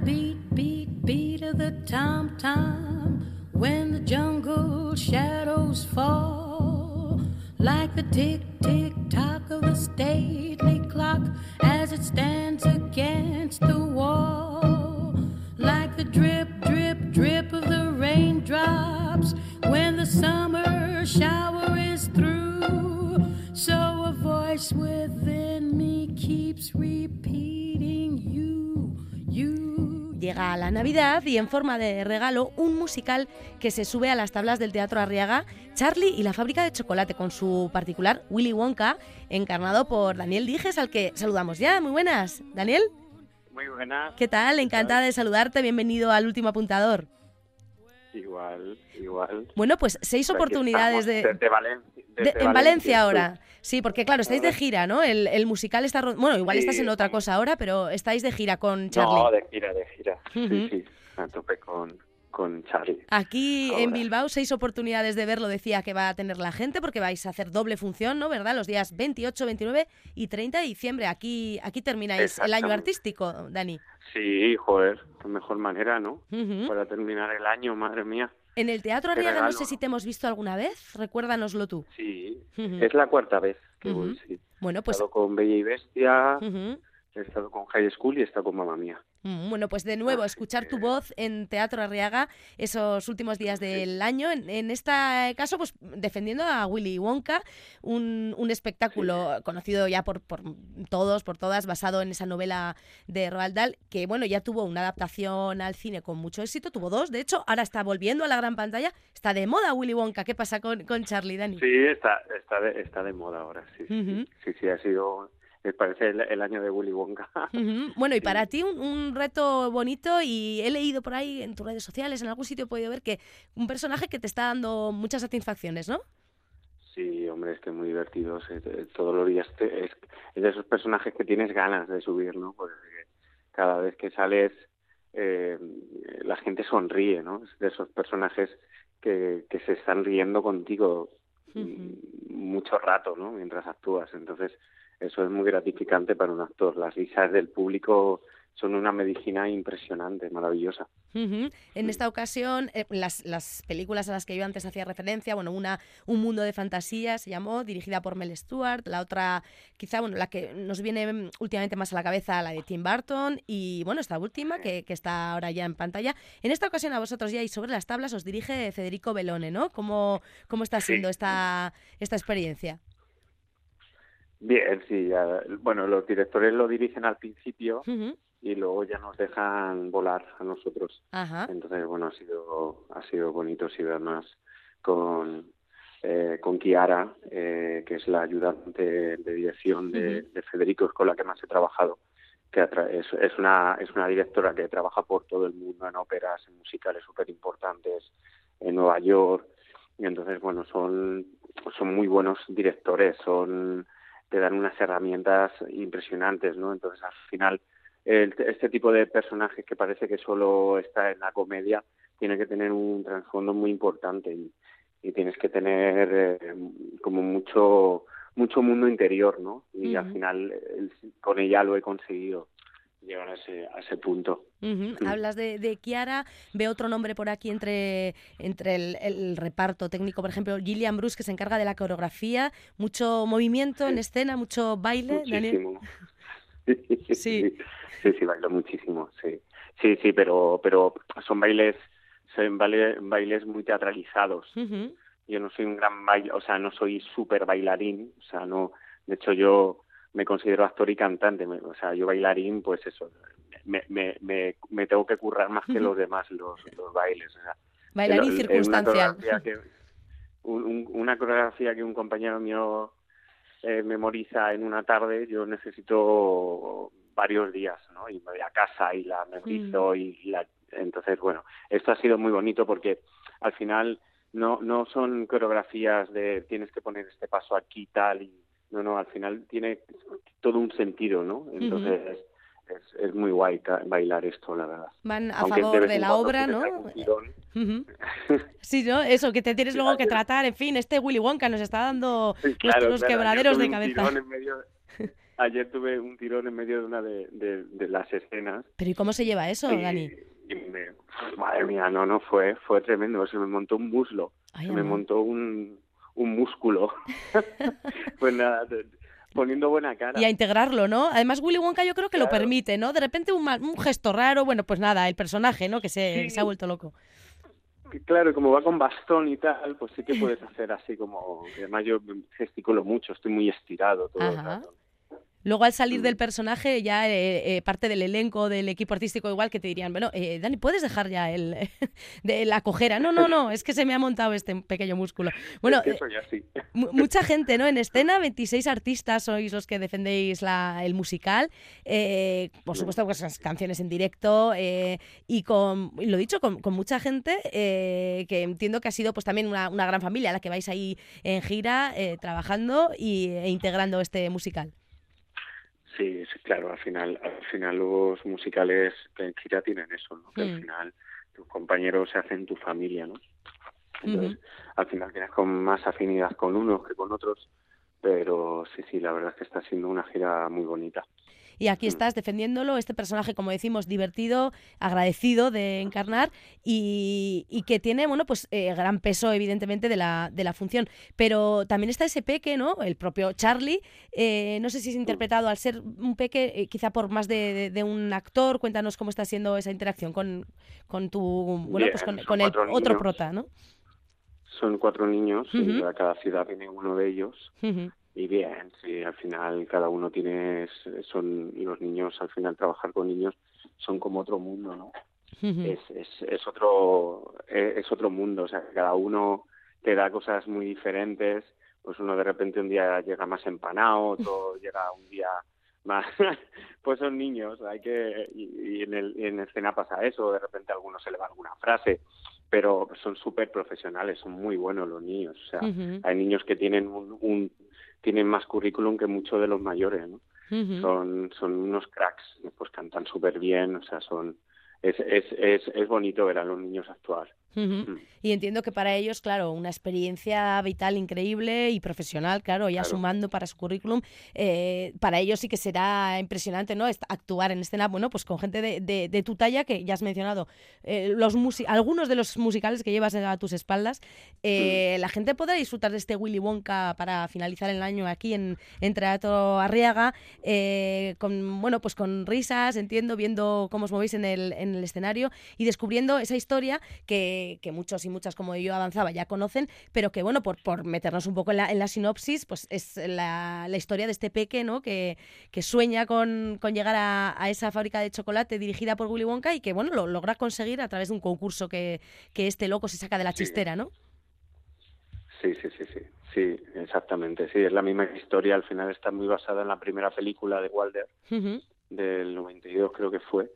the beat, beat, beat of the tom tom. When the jungle shadows fall, like the tick, tick, tock of the stately Llega la Navidad y en forma de regalo un musical que se sube a las tablas del Teatro Arriaga, Charlie y la fábrica de chocolate con su particular Willy Wonka, encarnado por Daniel Dijes, al que saludamos ya. Muy buenas, Daniel. Muy buenas. ¿Qué tal? Encantada de saludarte. Bienvenido al último apuntador. Igual, igual. Bueno, pues seis oportunidades de, desde en Valencia ahora. Sí, porque claro, estáis de gira, ¿no? El, el musical está... Bueno, igual Sí, estás en otra cosa ahora, pero estáis de gira con Charlie. No, de gira, de gira. Sí, sí. A tope con, con Charlie. Aquí en. Bilbao, seis oportunidades de verlo, decía que va a tener la gente, porque vais a hacer doble función, ¿no? ¿Verdad? Los días 28, 29 y 30 de diciembre. Aquí, aquí termináis el año artístico, Dani. Sí, joder, qué mejor manera, ¿no? Para terminar el año, madre mía. En el Teatro Arriaga, no sé si te hemos visto alguna vez, recuérdanoslo tú. Sí, es la cuarta vez que Ujú. voy, sí. Bueno, He pues... estado con Bella y Bestia, he estado con High School y he estado con Mamma Mía. Mm, Bueno, pues de nuevo, escuchar tu voz en Teatro Arriaga esos últimos días del año. En, en este caso, pues defendiendo a Willy Wonka, un, un espectáculo conocido ya por, por todos, por todas, basado en esa novela de Roald Dahl, que bueno, ya tuvo una adaptación al cine con mucho éxito, tuvo dos, de hecho, ahora está volviendo a la gran pantalla, está de moda Willy Wonka. ¿Qué pasa con, con Charlie, Dani? Sí, está, está, de, está de moda ahora, sí. sí. Ujú. Sí, sí, ha sido, parece el, el año de Willy Wonka. Bueno, y Sí. para ti un, un reto bonito y he leído por ahí en tus redes sociales, en algún sitio he podido ver que un personaje que te está dando muchas satisfacciones, ¿no? Sí, hombre, es que es muy divertido. eh, Todos los días te- es, es de esos personajes que tienes ganas de subir, ¿no? Porque cada vez que sales eh, la gente sonríe, ¿no? Es de esos personajes que, que se están riendo contigo mucho rato, ¿no? Mientras actúas. Entonces, eso es muy gratificante para un actor. Las risas del público son una medicina impresionante, maravillosa. En esta ocasión, eh, las, las películas a las que yo antes hacía referencia, bueno, una Un mundo de fantasía se llamó, dirigida por Mel Stewart, la otra, quizá, bueno, la que nos viene mm, últimamente más a la cabeza, la de Tim Burton, y bueno, esta última, que, que está ahora ya en pantalla. En esta ocasión a vosotros ya y sobre las tablas os dirige Federico Belone, ¿no? ¿Cómo, cómo está Sí. siendo esta, esta experiencia? Bien, sí. ya- bueno, los directores lo dirigen al principio y luego ya nos dejan volar a nosotros. Ajá. Entonces, bueno, ha sido ha sido bonito, sí, además con eh, con Kiara, eh, que es la ayudante de dirección de, Federico, es con la que más he trabajado, que es una es una directora que trabaja por todo el mundo en óperas, en musicales súper importantes, en Nueva York, y entonces, bueno, son son muy buenos directores, son te dan unas herramientas impresionantes, ¿no? Entonces, al final el- este tipo de personajes que parece que solo está en la comedia tiene que tener un trasfondo muy importante y, y tienes que tener eh, como mucho mucho mundo interior, ¿no? Y al final el- con ella lo he conseguido llegar a ese a ese punto. Mm. Hablas de, de Kiara, veo otro nombre por aquí entre, entre el, el reparto técnico, por ejemplo, Gillian Bruce, que se encarga de la coreografía, mucho movimiento en escena, mucho baile, Daniel. Muchísimo. Sí. sí, sí, sí, bailo muchísimo, sí. Sí, sí, pero pero son bailes son baile- bailes muy teatralizados. Yo no soy un gran baile, o sea, no soy súper bailarín, o sea, no, de hecho yo me considero actor y cantante, me- o sea, yo bailarín, pues eso, me, me, me, me tengo que currar más que los demás los, los bailes, o sea, Bailarín una circunstancial. coreografía que- un- un- una coreografía que un compañero mío eh, memoriza en una tarde, yo necesito varios días, ¿no? Y me voy a casa y la memorizo Mm. y la... Entonces, bueno, esto ha sido muy bonito porque al final no no son coreografías de tienes que poner este paso aquí tal y no no al final tiene todo un sentido no entonces es, es muy guay bailar esto la verdad Van a Aunque favor de la obra, ¿no? Sí, ¿no? Eso, que te tienes Sí, luego que tratar. En fin, este Willy Wonka nos está dando Sí, claro, nuestros claro, quebraderos de cabeza. ayer tuve un tirón en medio de una de, de, las escenas. ¿Pero y cómo se lleva eso, Dani? madre mía, no, no, fue, fue tremendo. Se me montó un muslo, se me montó un, un músculo. pues nada, poniendo buena cara. Y a integrarlo, ¿no? Además, Willy Wonka yo creo que lo permite, ¿no? De repente un, un, gesto raro, bueno, pues nada, el personaje, ¿no? Que se, se ha vuelto loco. Claro, como va con bastón y tal, pues sí que puedes hacer así como... Además yo gesticulo mucho, estoy muy estirado todo el rato. Luego al salir del personaje, ya eh, eh, parte del elenco, del equipo artístico igual, que te dirían, bueno, eh, Dani, ¿puedes dejar ya el, de la cojera? No, no, no, es que se me ha montado este pequeño músculo. Bueno, mucha gente, ¿no? En escena, 26 artistas sois los que defendéis la, el musical. por supuesto, pues canciones en directo y con, lo dicho, con, mucha gente que entiendo que ha sido pues también una, gran familia la que vais ahí en gira trabajando y, e integrando este musical. Sí, claro, al final, al final los musicales en gira tienen eso, ¿no? Que al mm. final tus compañeros se hacen tu familia, ¿no? Entonces, al final tienes con más afinidad con unos que con otros, pero sí, sí, la verdad es que está siendo una gira muy bonita y aquí estás defendiéndolo, este personaje, como decimos, divertido, agradecido de encarnar y, que tiene, bueno, pues eh, gran peso, evidentemente, de la, de la función. Pero también está ese peque, ¿no? El propio Charlie, eh, no sé si es interpretado al ser un peque, eh, quizá por más de, un actor, cuéntanos cómo está siendo esa interacción con, con tu, bueno, pues con, el otro prota, ¿no? Son cuatro niños, y a cada ciudad viene uno de ellos. Y bien, sí, al final cada uno tiene, son los niños, al final trabajar con niños son como otro mundo, ¿no? es, es, es, otro, es, otro mundo, o sea, cada uno te da cosas muy diferentes, pues uno de repente un día llega más empanado, otro llega un día más, pues son niños, hay que, y, en, el, en escena pasa eso, de repente a alguno se le va alguna frase, pero son súper profesionales, son muy buenos los niños, o sea, hay niños que tienen un tienen más currículum que muchos de los mayores, ¿no? Son son unos cracks, pues cantan súper bien, o sea, son es, es, es, es bonito ver a los niños actuar. Mm. Y entiendo que para ellos, claro, una experiencia vital increíble y profesional, claro, ya sumando para su currículum, eh, para ellos sí que será impresionante, ¿no? Actuar en escena, bueno, pues con gente de, de, tu talla, que ya has mencionado, eh, los algunos de los musicales que llevas a tus espaldas, eh, mm. la gente podrá disfrutar de este Willy Wonka para finalizar el año aquí en, en Teatro Arriaga, con, bueno, pues con risas, entiendo, viendo cómo os movéis en el, en el escenario y descubriendo esa historia que que, muchos y muchas como yo avanzaba ya conocen, pero que bueno, por, por meternos un poco en la, en la sinopsis, pues es la, la, historia de este peque, ¿no? Que, que sueña con, con llegar a, a, esa fábrica de chocolate dirigida por Willy Wonka y que bueno, lo logra conseguir a través de un concurso que, que este loco se saca de la chistera, ¿no? Sí, sí, sí, sí. Sí, exactamente. Sí, es la misma historia. Al final está muy basada en la primera película de Walder, del 92 creo que fue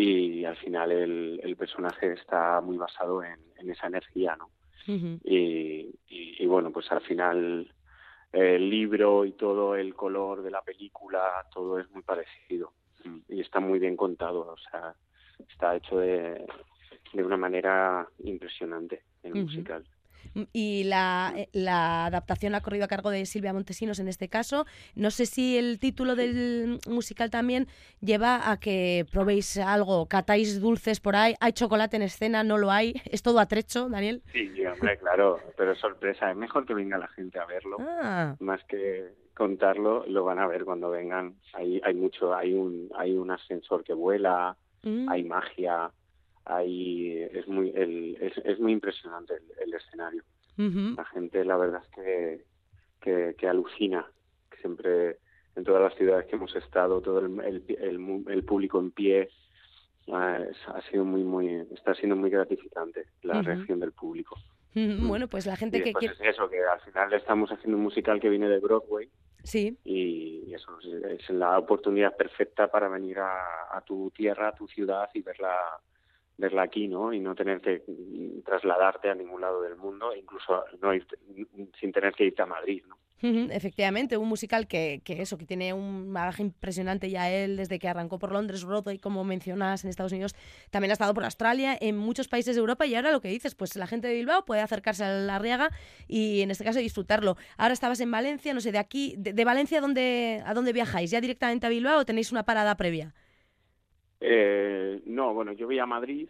y al final el, el personaje está muy basado en, en esa energía, ¿no? y, y, bueno, pues al final el libro y todo el color de la película, todo es muy parecido y está muy bien contado, o sea, está hecho de, de una manera impresionante el musical. Y la, eh, la, adaptación ha corrido a cargo de Silvia Montesinos en este caso. No sé si el título del musical también lleva a que probéis algo, catáis dulces por ahí, hay chocolate en escena, no lo hay, es todo atrecho, Daniel. Sí, hombre, claro, pero sorpresa, es mejor que venga la gente a verlo, ah. más que contarlo, lo van a ver cuando vengan. Hay, hay mucho, hay un, hay un ascensor que vuela, mm. hay magia, ahí es muy el, es, es muy impresionante el, escenario. La gente la verdad es que, que, que alucina siempre en todas las ciudades que hemos estado todo el, el, el, público en pie ah, ha sido muy muy está siendo muy gratificante la reacción del público. Bueno pues la gente que quiere... es eso que al final estamos haciendo un musical que viene de Broadway Sí. Y eso es la oportunidad perfecta para venir a, a, tu tierra, a tu ciudad y verla verla aquí, ¿no? Y no tener que trasladarte a ningún lado del mundo, incluso no sin tener que irte a Madrid, ¿no? efectivamente, un musical que, que, eso, que tiene un bagaje impresionante ya él desde que arrancó por Londres, Broadway, como mencionas, en Estados Unidos, también ha estado por Australia, en muchos países de Europa y ahora lo que dices, pues la gente de Bilbao puede acercarse a la Riaga y en este caso disfrutarlo. Ahora estabas en Valencia, no sé, de aquí, de, Valencia, ¿a dónde, ¿a dónde viajáis? ¿Ya directamente a Bilbao o tenéis una parada previa? Eh, no, bueno, yo voy a Madrid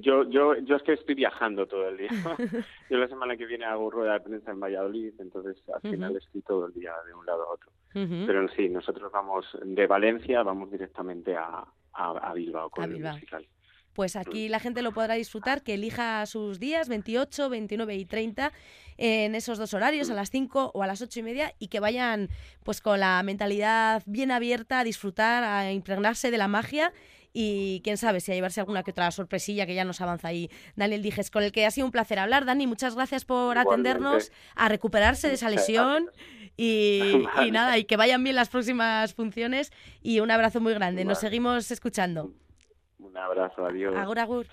yo, yo, yo es que estoy viajando todo el día. yo la semana que viene hago rueda de prensa en Valladolid, entonces al final estoy todo el día de un lado a otro. Pero sí, nosotros vamos de Valencia, vamos directamente a, a, Bilbao con el musical. Pues aquí la gente lo podrá disfrutar, que elija sus días, 28, 29 y 30, en esos dos horarios, a las 5 o a las 8 y media, y que vayan pues con la mentalidad bien abierta a disfrutar, a impregnarse de la magia y quién sabe si a llevarse alguna que otra sorpresilla que ya nos avanza ahí Daniel Dijes, con el que ha sido un placer hablar. Dani, muchas gracias por atendernos, a recuperarse de esa lesión y, y, nada, y que vayan bien las próximas funciones y un abrazo muy grande. Nos seguimos escuchando. Un abrazo, adiós. Agur, agur.